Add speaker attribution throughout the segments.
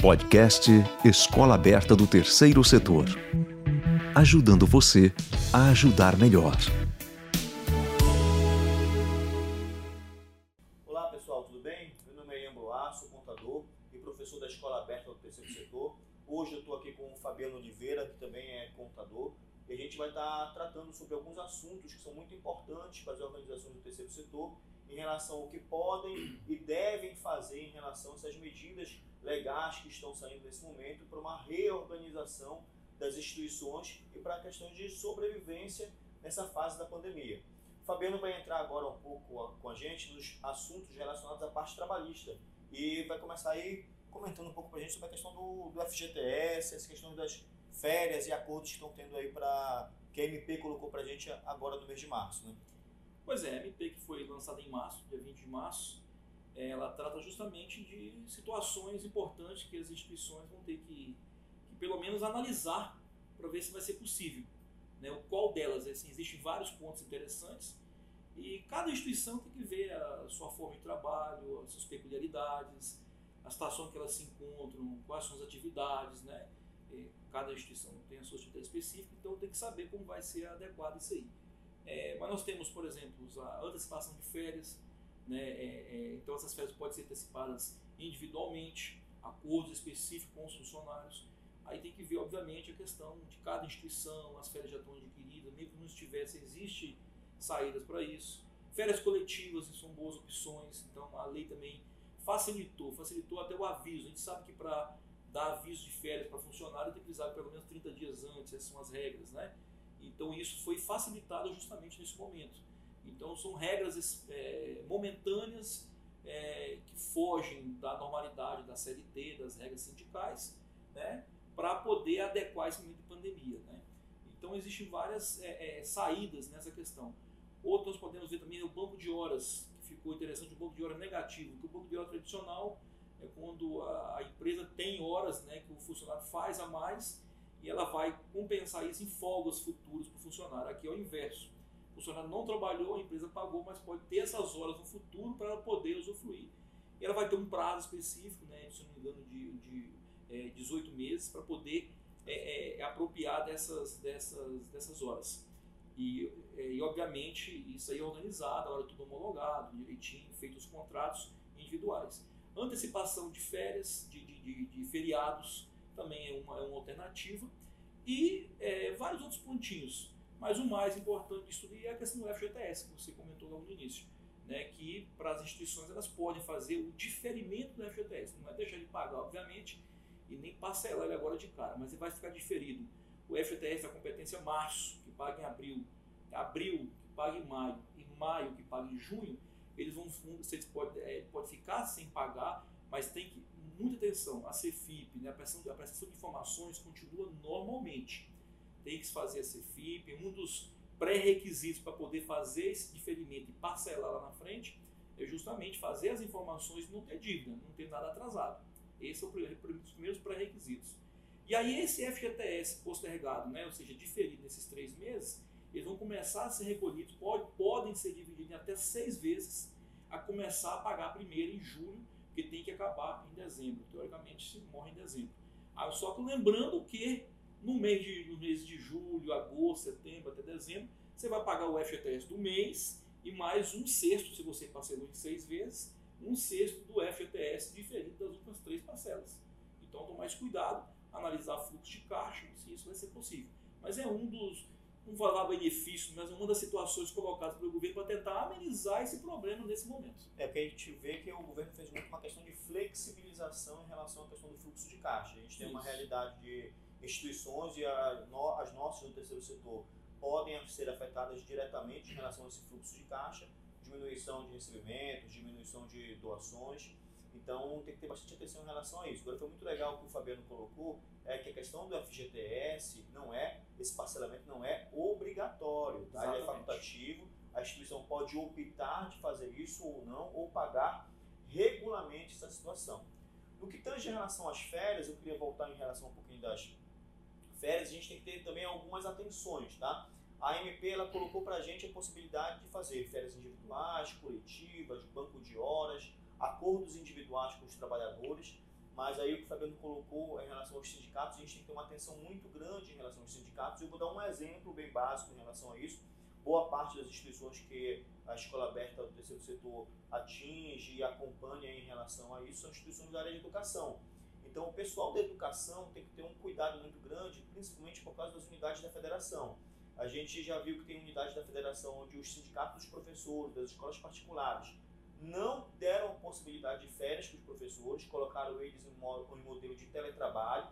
Speaker 1: Podcast Escola Aberta do Terceiro Setor. Ajudando você a ajudar melhor.
Speaker 2: Olá pessoal, tudo bem? Meu nome é Ian Boa, sou contador e professor da Escola Aberta do Terceiro Setor. Hoje eu estou aqui com o Fabiano Oliveira, que também é contador, e a gente vai estar tratando sobre alguns assuntos que são muito importantes para as organizações do terceiro setor em relação ao que podem e devem fazer em relação a essas medidas legais que estão saindo nesse momento para uma reorganização das instituições e para questões de sobrevivência nessa fase da pandemia. O Fabiano vai entrar agora um pouco com a gente nos assuntos relacionados à parte trabalhista e vai começar aí comentando um pouco para a gente sobre a questão do, do FGTS, as questões das férias e acordos que estão tendo aí para que a MP colocou para a gente agora no mês de março, né?
Speaker 3: Pois é, a MP que foi lançada em março, dia 20 de março, ela trata justamente de situações importantes que as instituições vão ter que, que pelo menos analisar para ver se vai ser possível. Né? Qual delas? Assim, existem vários pontos interessantes e cada instituição tem que ver a sua forma de trabalho, as suas peculiaridades, a situação que elas se encontram, quais são as atividades, né? Cada instituição tem a sua atividade específica, então tem que saber como vai ser adequado isso aí. É, mas nós temos, por exemplo, a antecipação de férias, né? É, é, então essas férias podem ser antecipadas individualmente, acordos específicos com os funcionários. Aí tem que ver, obviamente, a questão de cada instituição, as férias já estão adquiridas, mesmo que não estivesse, existe saídas para isso. Férias coletivas são boas opções, então a lei também facilitou, facilitou até o aviso. A gente sabe que para dar aviso de férias para funcionário tem que avisar pelo menos 30 dias antes, essas são as regras, né? Então isso foi facilitado justamente nesse momento. Então são regras é, momentâneas é, que fogem da normalidade da CLT, das regras sindicais, né, para poder adequar esse momento de pandemia. Né? Então existem várias é, é, saídas nessa questão. Outro nós podemos ver também o banco de horas, que ficou interessante, o banco de horas negativo, que o banco de horas tradicional é quando a, a empresa tem horas né, que o funcionário faz a mais e ela vai compensar isso em folgas futuras para o funcionário. Aqui é o inverso o funcionário não trabalhou, a empresa pagou, mas pode ter essas horas no futuro para ela poder usufruir. E ela vai ter um prazo específico, né, se não me engano, de, de é, 18 meses para poder é, é, apropriar dessas, dessas, dessas horas. E, é, e, obviamente, isso aí é organizado, a hora tudo homologado, direitinho, feitos os contratos individuais. Antecipação de férias, de, de, de, de feriados, também é uma, é uma alternativa. E é, vários outros pontinhos. Mas o mais importante disso tudo é a questão do FGTS, que você comentou logo no início. Né, que para as instituições elas podem fazer o diferimento do FGTS. Não é deixar de pagar, obviamente, e nem parcelar ele agora de cara, mas ele vai ficar diferido. O FGTS da competência março, que paga em abril, abril, que paga em maio, e maio, que paga em junho, eles vão, vocês pode, é, pode ficar sem pagar, mas tem que, muita atenção, a CFIP, né, a, prestação, a prestação de informações continua normalmente tem que se fazer a CFIP, um dos pré-requisitos para poder fazer esse diferimento e parcelar lá na frente é justamente fazer as informações e não ter dívida, não ter nada atrasado. Esse é o primeiro, dos primeiros pré-requisitos. E aí esse FGTS postergado, né, ou seja, diferido nesses três meses, eles vão começar a ser recolhidos, pode, podem ser divididos em até seis vezes, a começar a pagar primeiro em julho, que tem que acabar em dezembro. Teoricamente, se morre em dezembro. Aí, só que lembrando que no mês de, no mês de julho, agosto, setembro até dezembro, você vai pagar o FGTS do mês e mais um sexto, se você parcelou em seis vezes, um sexto do FGTS diferente das últimas três parcelas. Então, tome mais cuidado, analisar fluxo de caixa, se isso vai ser possível. Mas é um dos, não vou falar benefício, mas uma das situações colocadas pelo governo para tentar amenizar esse problema nesse momento.
Speaker 2: É porque a gente vê que o governo fez muito uma questão de flexibilização em relação à questão do fluxo de caixa. A gente tem isso. uma realidade de instituições e a, no, as nossas do terceiro setor podem ser afetadas diretamente em relação a esse fluxo de caixa, diminuição de recebimentos, diminuição de doações. Então tem que ter bastante atenção em relação a isso. Agora foi muito legal o que o Fabiano colocou, é que a questão do FGTS não é, esse parcelamento não é obrigatório, tá? Ele é facultativo, a instituição pode optar de fazer isso ou não, ou pagar regularmente essa situação. No que tange em relação às férias, eu queria voltar em relação um pouquinho das férias, a gente tem que ter também algumas atenções, tá? A MP ela colocou para a gente a possibilidade de fazer férias individuais, coletivas, banco de horas, acordos individuais com os trabalhadores, mas aí o que o Fabiano colocou em relação aos sindicatos, a gente tem que ter uma atenção muito grande em relação aos sindicatos. Eu vou dar um exemplo bem básico em relação a isso. Boa parte das instituições que a escola aberta do terceiro setor atinge e acompanha em relação a isso são instituições da área de educação. Então, o pessoal da educação tem que ter um cuidado muito grande, principalmente por causa das unidades da federação. A gente já viu que tem unidades da federação onde os sindicatos dos professores, das escolas particulares, não deram possibilidade de férias para os professores, colocaram eles em modelo de teletrabalho,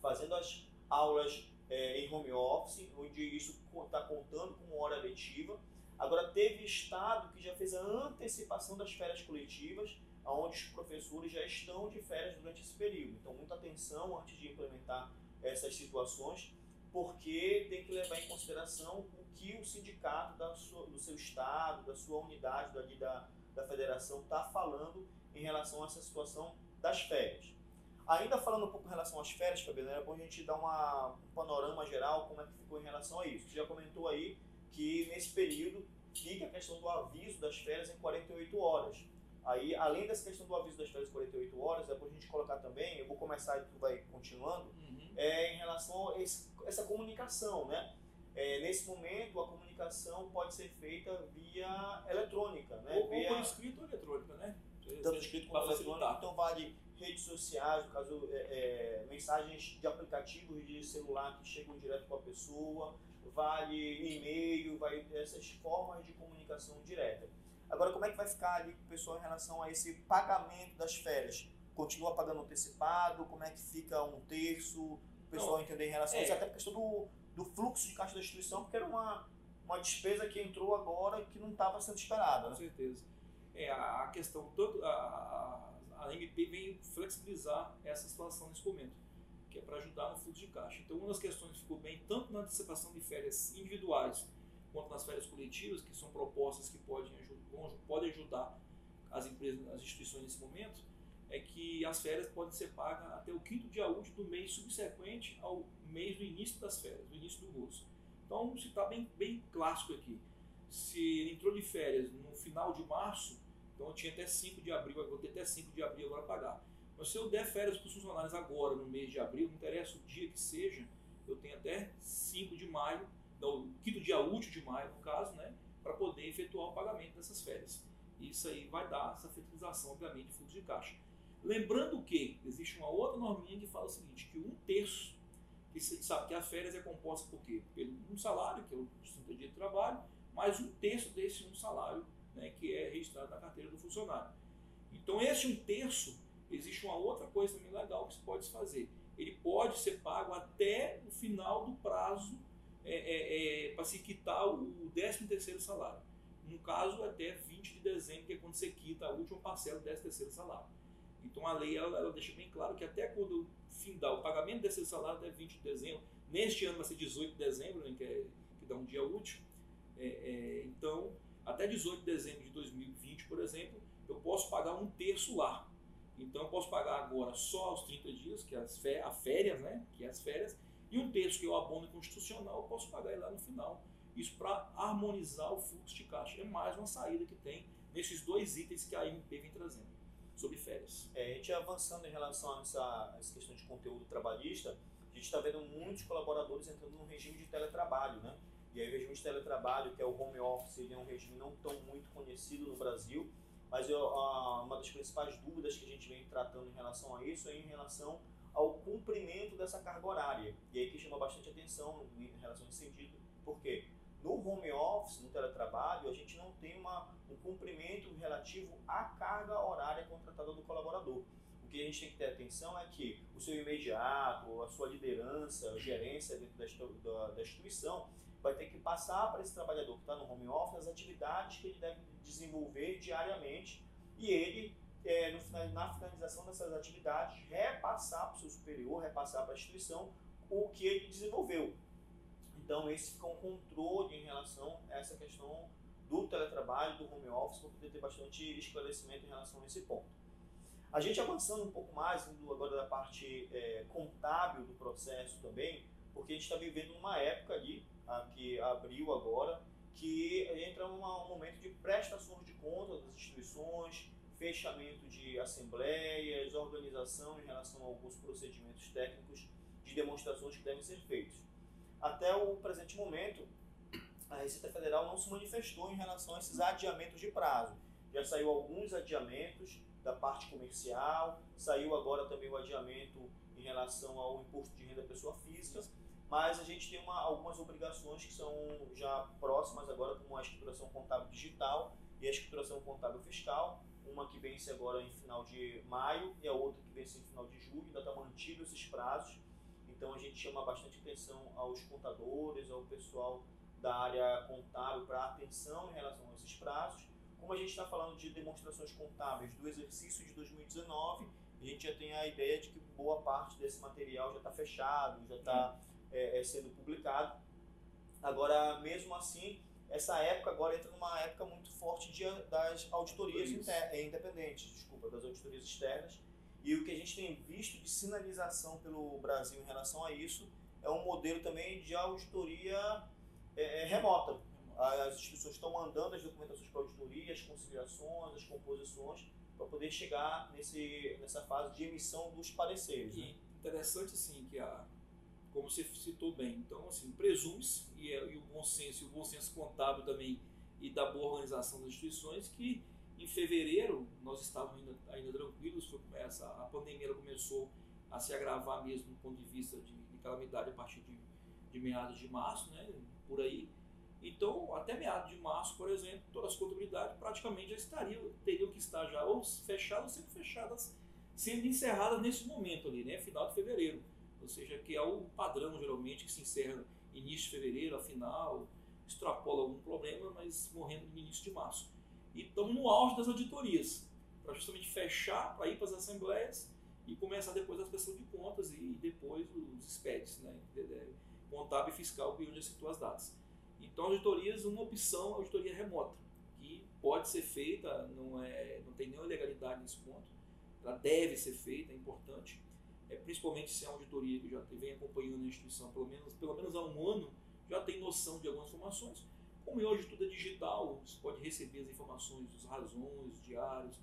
Speaker 2: fazendo as aulas é, em home office, onde isso está contando como hora letiva. Agora, teve estado que já fez a antecipação das férias coletivas, onde os professores já estão de férias durante esse período. Então, muita atenção antes de implementar essas situações, porque tem que levar em consideração o que o sindicato da sua, do seu estado, da sua unidade, dali da, da federação está falando em relação a essa situação das férias. Ainda falando um pouco em relação às férias, Fabiano, é bom a gente dar uma, um panorama geral como é que ficou em relação a isso. Você já comentou aí que nesse período fica a questão do aviso das férias em 48 horas. Aí, além dessa questão do aviso das férias em 48 horas, é bom a gente colocar também, eu vou começar e tu vai continuando, uhum. é, em relação a esse, essa comunicação, né? É, nesse momento, a comunicação pode ser feita via eletrônica, né?
Speaker 3: Ou,
Speaker 2: via...
Speaker 3: ou por escrito ou eletrônica, né?
Speaker 2: Tanto escrito quanto eletrônico, então vale redes sociais, no caso, é, é, mensagens de aplicativos de celular que chegam direto com a pessoa, vale e-mail, vai essas formas de comunicação direta. Agora, como é que vai ficar ali com o pessoal em relação a esse pagamento das férias? Continua pagando antecipado? Como é que fica um terço? O pessoal Não, entender em relação é. a isso, até a questão do, do fluxo de caixa da instituição, porque era uma, uma despesa que entrou agora que não estava sendo esperada.
Speaker 3: Com né? certeza. É, a questão, todo, a, a, a MP vem flexibilizar essa situação nesse momento que é para ajudar no fluxo de caixa. Então, uma das questões que ficou bem, tanto na antecipação de férias individuais, quanto nas férias coletivas, que são propostas que podem, podem ajudar as empresas, as instituições nesse momento, é que as férias podem ser pagas até o quinto dia útil do mês subsequente ao mês do início das férias, do início do curso. Então, se está bem, bem clássico aqui. Se ele entrou de férias no final de março, então eu tinha até 5 de abril, eu vou ter até 5 de abril agora pagar. Mas se eu der férias para os funcionários agora, no mês de abril, não interessa o dia que seja, eu tenho até 5 de maio, no quinto dia útil de maio, no caso, né, para poder efetuar o pagamento dessas férias. Isso aí vai dar essa fertilização, obviamente, de fluxo de caixa. Lembrando que existe uma outra norminha que fala o seguinte, que um terço, que você sabe que a férias é composta por quê? Pelo um salário, que é o 30 dia de trabalho, mais um terço desse um salário, né, que é registrado na carteira do funcionário. Então esse um terço existe uma outra coisa também legal que se pode fazer. Ele pode ser pago até o final do prazo é, é, é, para se quitar o 13 terceiro salário. No caso, até 20 de dezembro, que é quando você quita a última parcela do 13 terceiro salário. Então a lei ela, ela, deixa bem claro que até quando findar o pagamento desse salário até 20 de dezembro, neste ano vai ser 18 de dezembro, né, que, é, que dá um dia útil. É, é, então, até 18 de dezembro de 2020, por exemplo, eu posso pagar um terço lá. Então eu posso pagar agora só os 30 dias, que é as férias, a férias, né? Que é as férias, e um terço que é o abono constitucional, eu posso pagar lá no final. Isso para harmonizar o fluxo de caixa. É mais uma saída que tem nesses dois itens que a MP vem trazendo sobre férias.
Speaker 2: É, a gente avançando em relação a essa, essa questão de conteúdo trabalhista, a gente está vendo muitos colaboradores entrando no regime de teletrabalho, né? E aí o regime de teletrabalho, que é o home office, ele é um regime não tão muito conhecido no Brasil, mas eu, uma das principais dúvidas que a gente vem tratando em relação a isso é em relação ao cumprimento dessa carga horária. E aí que chama bastante atenção em relação a esse sentido, porque no home office, no teletrabalho, a gente não tem uma, um cumprimento relativo à carga horária contratada do colaborador. O que a gente tem que ter atenção é que o seu imediato, a sua liderança, a gerência dentro da, da, instituição, vai ter que passar para esse trabalhador que está no home office as atividades que ele deve desenvolver diariamente e ele, é, no, na finalização dessas atividades, repassar para o seu superior, repassar para a instituição o que ele desenvolveu. Então, esse fica um controle em relação a essa questão do teletrabalho, do home office, para poder ter bastante esclarecimento em relação a esse ponto. A gente avançando um pouco mais, indo agora da parte é, contábil do processo também, porque a gente está vivendo uma época ali que abriu agora, que entra num momento de prestações de contas das instituições, fechamento de assembleias, organização em relação a alguns procedimentos técnicos de demonstrações que devem ser feitos. Até o presente momento, a Receita Federal não se manifestou em relação a esses adiamentos de prazo. Já saiu alguns adiamentos da parte comercial, saiu agora também o adiamento em relação ao imposto de renda pessoa física, mas a gente tem uma, algumas obrigações que são já próximas agora, como a escrituração contábil digital e a escrituração contábil fiscal, uma que vence agora em final de maio e a outra que vence em final de julho, ainda está mantido esses prazos, então a gente chama bastante atenção aos contadores, ao pessoal da área contábil para atenção em relação a esses prazos. Como a gente está falando de demonstrações contábeis do exercício de 2019, a gente já tem a ideia de que boa parte desse material já está fechado, já está é, é, sendo publicado. Agora, mesmo assim, essa época agora entra numa época muito forte de, das auditorias inter, independentes, desculpa, das auditorias externas. E o que a gente tem visto de sinalização pelo Brasil em relação a isso é um modelo também de auditoria é, é remota. As instituições estão mandando as documentações para auditoria, as conciliações, as composições, para poder chegar nesse, nessa fase de emissão dos pareceres.
Speaker 3: Né? interessante, assim, que a, como você citou bem, então, assim, presume-se, e, é, e, o bom senso, e o bom senso contábil também, e da boa organização das instituições, que em fevereiro nós estávamos ainda, ainda tranquilos, foi, essa, a pandemia começou a se agravar mesmo do ponto de vista de, de calamidade a partir de, de meados de março, né, por aí. Então, até meados de março, por exemplo, todas as contabilidades praticamente já estariam, teriam que estar já ou fechadas ou sendo fechadas, sendo encerradas nesse momento ali, né, final de fevereiro. Ou seja, que é o padrão geralmente que se encerra início de fevereiro, a final, extrapola algum problema, mas morrendo no início de março. E estamos no auge das auditorias, para justamente fechar, para ir para as assembleias e começar depois a prestação de contas e depois os SPEDs, né? contábil e fiscal, que onde situa as datas. Então, auditorias, uma opção, auditoria remota, que pode ser feita, não, é, não tem nenhuma ilegalidade nesse ponto, ela deve ser feita, é importante, é, principalmente se é uma auditoria que já vem acompanhando a instituição pelo menos, pelo menos há um ano, já tem noção de algumas informações. Como hoje tudo é digital, você pode receber as informações dos razões, os diários,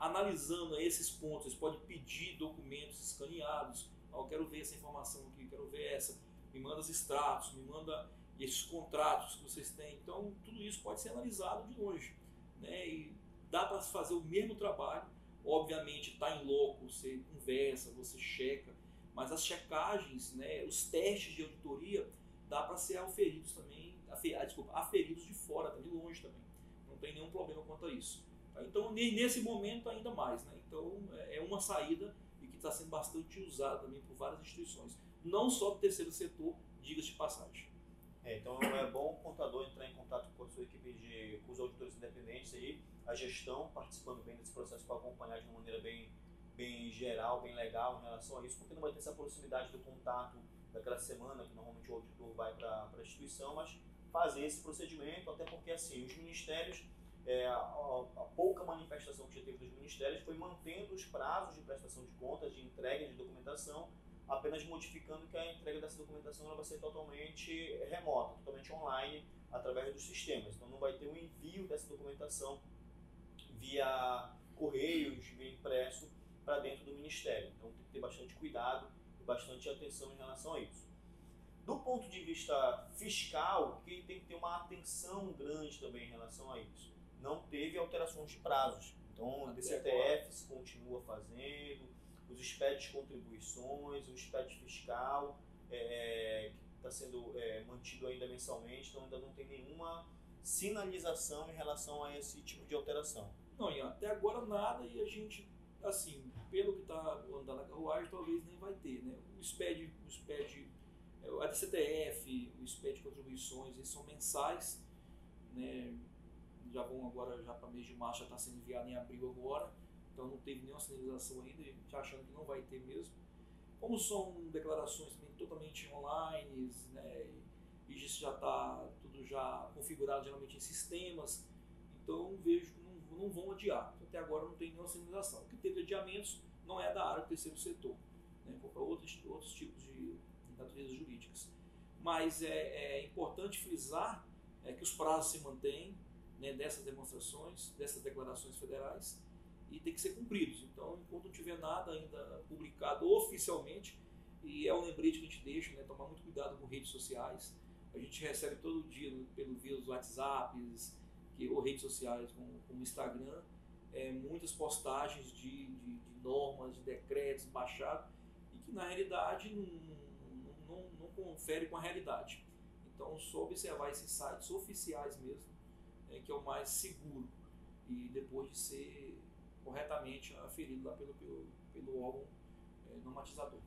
Speaker 3: analisando esses pontos, você pode pedir documentos escaneados, ah, eu quero ver essa informação aqui, quero ver essa, me manda os extratos, me manda esses contratos que vocês têm. Então, tudo isso pode ser analisado de longe. Né? E dá para fazer o mesmo trabalho. Obviamente, está em loco, você conversa, você checa, mas as checagens, né, os testes de auditoria, dá para ser aferidos também, afer, ah, desculpa, aferidos de fora, tá de longe também. Não tem nenhum problema quanto a isso. Tá? Então, nesse momento, ainda mais. Né? Então, é, é uma saída e que está sendo bastante usada também por várias instituições não só do terceiro setor, diga-se de passagem.
Speaker 2: É, então é bom o contador entrar em contato com a sua equipe de com os auditores independentes aí, a gestão participando bem desse processo para acompanhar de uma maneira bem, bem geral, bem legal em relação a isso, porque não vai ter essa proximidade do contato daquela semana que normalmente o auditor vai para a instituição, mas fazer esse procedimento, até porque assim, os ministérios, é, a, a, pouca manifestação que já teve dos ministérios foi mantendo os prazos de prestação de contas, de entrega de documentação, apenas modificando que a entrega dessa documentação ela vai ser totalmente remota, totalmente online, através dos sistemas. Então não vai ter um envio dessa documentação via correios, via impresso, para dentro do Ministério. Então tem que ter bastante cuidado e bastante atenção em relação a isso. Do ponto de vista fiscal, que tem que ter uma atenção grande também em relação a isso. Não teve alterações de prazos. Então, o DCTF se continua fazendo, os SPED de contribuições, o SPED fiscal, é, é que está sendo é, mantido ainda mensalmente, então ainda não tem nenhuma sinalização em relação a esse tipo de alteração.
Speaker 3: Não, e até agora nada e a gente, assim, pelo que está andando na carruagem, talvez nem vai ter, né? O SPED, o SPED, a DCTF, o SPED contribuições, eles são mensais, né? Já vão agora, já para mês de março, já está sendo enviado em abril agora então não teve nenhuma sinalização ainda, a gente achando que não vai ter mesmo. Como são declarações também totalmente online, né, e isso já está tudo já configurado geralmente em sistemas, então vejo que não, não vão adiar. Até agora não tem nenhuma sinalização. O que teve adiamentos não é da área do terceiro setor, né, outros, outros tipos de naturezas jurídicas. Mas é, é importante frisar é, que os prazos se mantêm, né, dessas demonstrações, dessas declarações federais e tem que ser cumpridos. Então, enquanto não tiver nada ainda publicado oficialmente, e é um lembrete que a gente deixa, né, tomar muito cuidado com redes sociais. A gente recebe todo dia pelo via os WhatsApps que, ou redes sociais como, como Instagram, é, muitas postagens de, de, de, normas, de decretos baixados e que na realidade não confere com a realidade. Então, só observar esses sites oficiais mesmo, é, que é o mais seguro. E depois de ser corretamente aferido lá pelo, pelo, pelo órgão é, normatizador.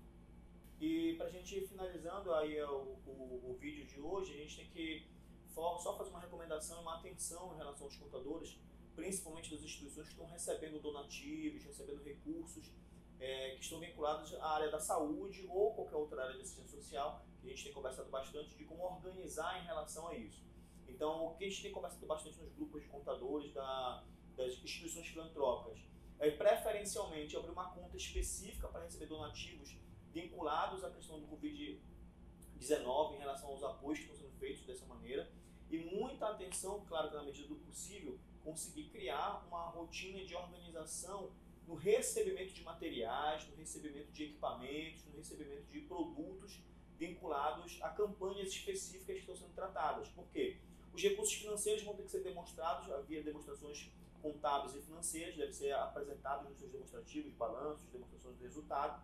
Speaker 2: E para a gente ir finalizando aí o, o, o, vídeo de hoje, a gente tem que só fazer uma recomendação e uma atenção em relação aos contadores, principalmente das instituições que estão recebendo donativos, recebendo recursos é, que estão vinculados à área da saúde ou qualquer outra área de assistência social, que a gente tem conversado bastante de como organizar em relação a isso. Então, o que a gente tem conversado bastante nos grupos de contadores da, das instituições filantrópicas é, preferencialmente, abrir uma conta específica para receber donativos vinculados à questão do Covid-19 em relação aos apoios que estão sendo feitos dessa maneira. E muita atenção, claro na medida do possível, conseguir criar uma rotina de organização no recebimento de materiais, no recebimento de equipamentos, no recebimento de produtos vinculados a campanhas específicas que estão sendo tratadas. Por quê? Os recursos financeiros vão ter que ser demonstrados via demonstrações contábeis e financeiras, deve ser apresentados nos seus demonstrativos, balanços, demonstrações de resultado,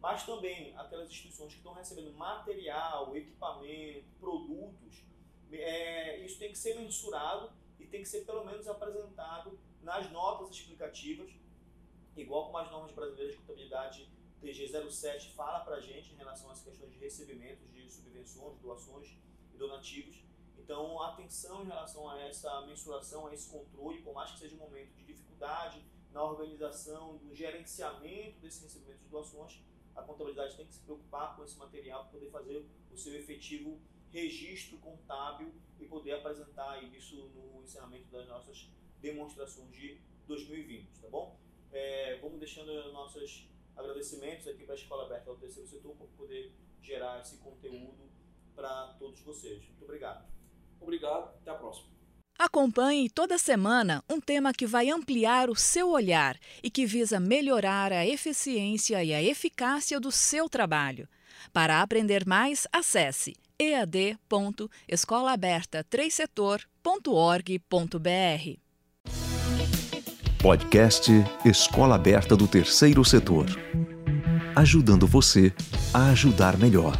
Speaker 2: mas também aquelas instituições que estão recebendo material, equipamento, produtos, é, isso tem que ser mensurado e tem que ser pelo menos apresentado nas notas explicativas, igual como as normas brasileiras de contabilidade TG07 fala para a gente em relação às questões de recebimentos de subvenções, doações e donativos. Então, atenção em relação a essa mensuração, a esse controle, por mais que seja um momento de dificuldade na organização, no gerenciamento desses recebimentos de doações, a contabilidade tem que se preocupar com esse material para poder fazer o seu efetivo registro contábil e poder apresentar isso no encerramento das nossas demonstrações de 2020, tá bom? É, vamos deixando nossos agradecimentos aqui para a Escola Aberta do Terceiro Setor por poder gerar esse conteúdo para todos vocês. Muito obrigado.
Speaker 3: Obrigado, até a próxima.
Speaker 4: Acompanhe toda semana um tema que vai ampliar o seu olhar e que visa melhorar a eficiência e a eficácia do seu trabalho. Para aprender mais, acesse ead.escolaberta3setor.org.br.
Speaker 1: Podcast Escola Aberta do Terceiro Setor. Ajudando você a ajudar melhor.